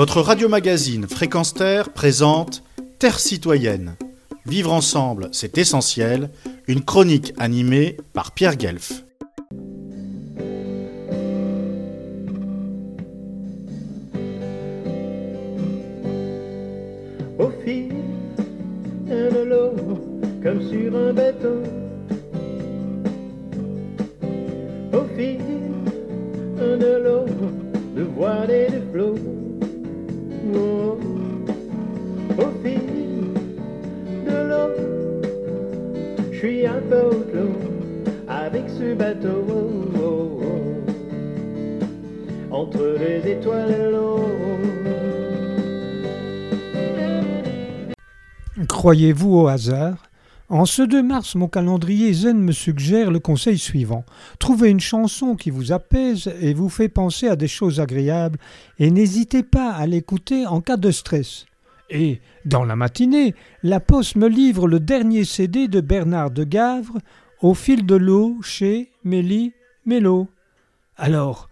Votre radio-magazine Fréquence Terre présente Terre citoyenne. Vivre ensemble, c'est essentiel. Une chronique animée par Pierre Guelf. Au fil de l'eau, comme sur un bateau. Au fil de l'eau, de voile et de Croyez-vous au hasard? En ce 2 mars, mon calendrier zen me suggère le conseil suivant. Trouvez une chanson qui vous apaise et vous fait penser à des choses agréables et n'hésitez pas à l'écouter en cas de stress. Et, dans la matinée, la Poste me livre le dernier CD de Bernard de Gavre, Au fil de l'eau, chez Mélie Mélo. Alors,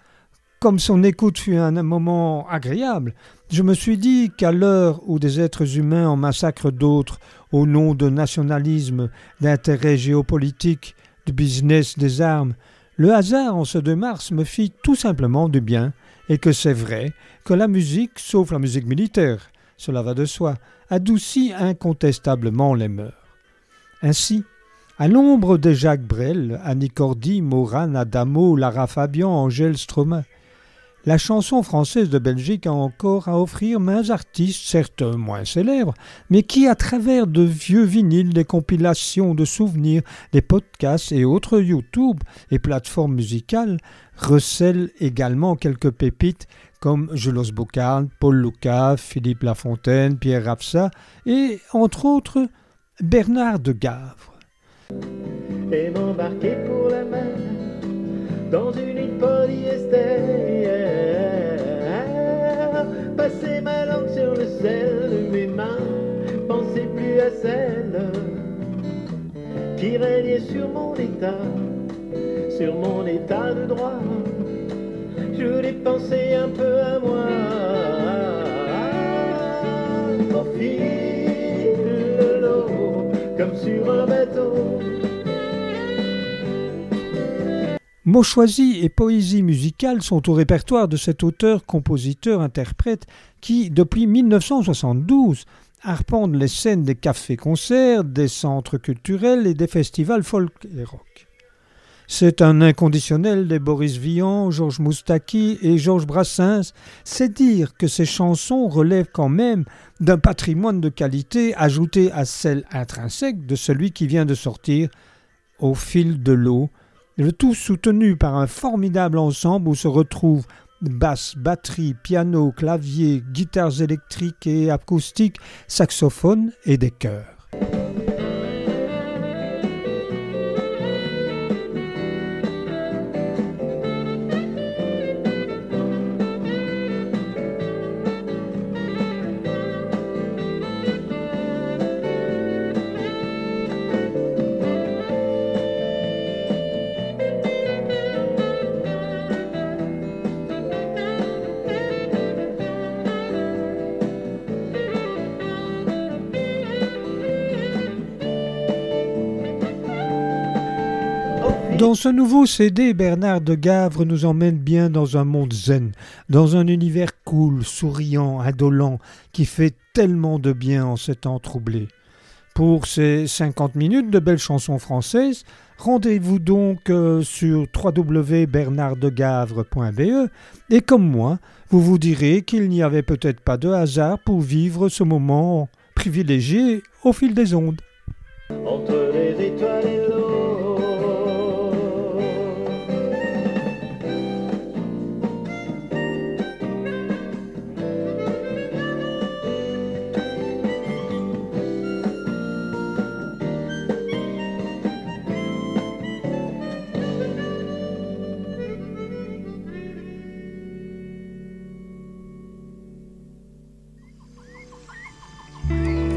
comme son écoute fut un moment agréable, je me suis dit qu'à l'heure où des êtres humains en massacrent d'autres au nom de nationalisme, d'intérêts géopolitiques, de business des armes, le hasard en ce 2 mars me fit tout simplement du bien, et que c'est vrai que la musique, sauf la musique militaire, cela va de soi, adoucit incontestablement les mœurs. Ainsi, à l'ombre de Jacques Brel, Annie Cordy, Moran, Adamo, Lara Fabian, Angèle Stromain, la chanson française de Belgique a encore à offrir mains artistes, certes moins célèbres, mais qui, à travers de vieux vinyles, des compilations de souvenirs, des podcasts et autres YouTube et plateformes musicales, recèlent également quelques pépites comme Julos Boucarne, Paul Lucas, Philippe Lafontaine, Pierre Rapsa et, entre autres, Bernard de Gavre. Qui régnait sur mon état, sur mon état de droit. Je voulais penser un peu à moi. De l'eau, comme sur un bateau. Mots choisis et poésie musicale sont au répertoire de cet auteur, compositeur, interprète qui, depuis 1972, arpente les scènes des cafés-concerts, des centres culturels et des festivals folk et rock. C'est un inconditionnel des Boris Vian, Georges Moustaki et Georges Brassens. C'est dire que ces chansons relèvent quand même d'un patrimoine de qualité ajouté à celle intrinsèque de celui qui vient de sortir au fil de l'eau, le tout soutenu par un formidable ensemble où se retrouvent basse, batterie, piano, clavier, guitares électriques et acoustiques, saxophones et des chœurs. Dans ce nouveau CD, Bernard de Gavre nous emmène bien dans un monde zen, dans un univers cool, souriant, indolent, qui fait tellement de bien en ces temps troublés. Pour ces 50 minutes de belles chansons françaises, rendez-vous donc euh, sur www.bernarddegavre.be et comme moi, vous vous direz qu'il n'y avait peut-être pas de hasard pour vivre ce moment privilégié au fil des ondes.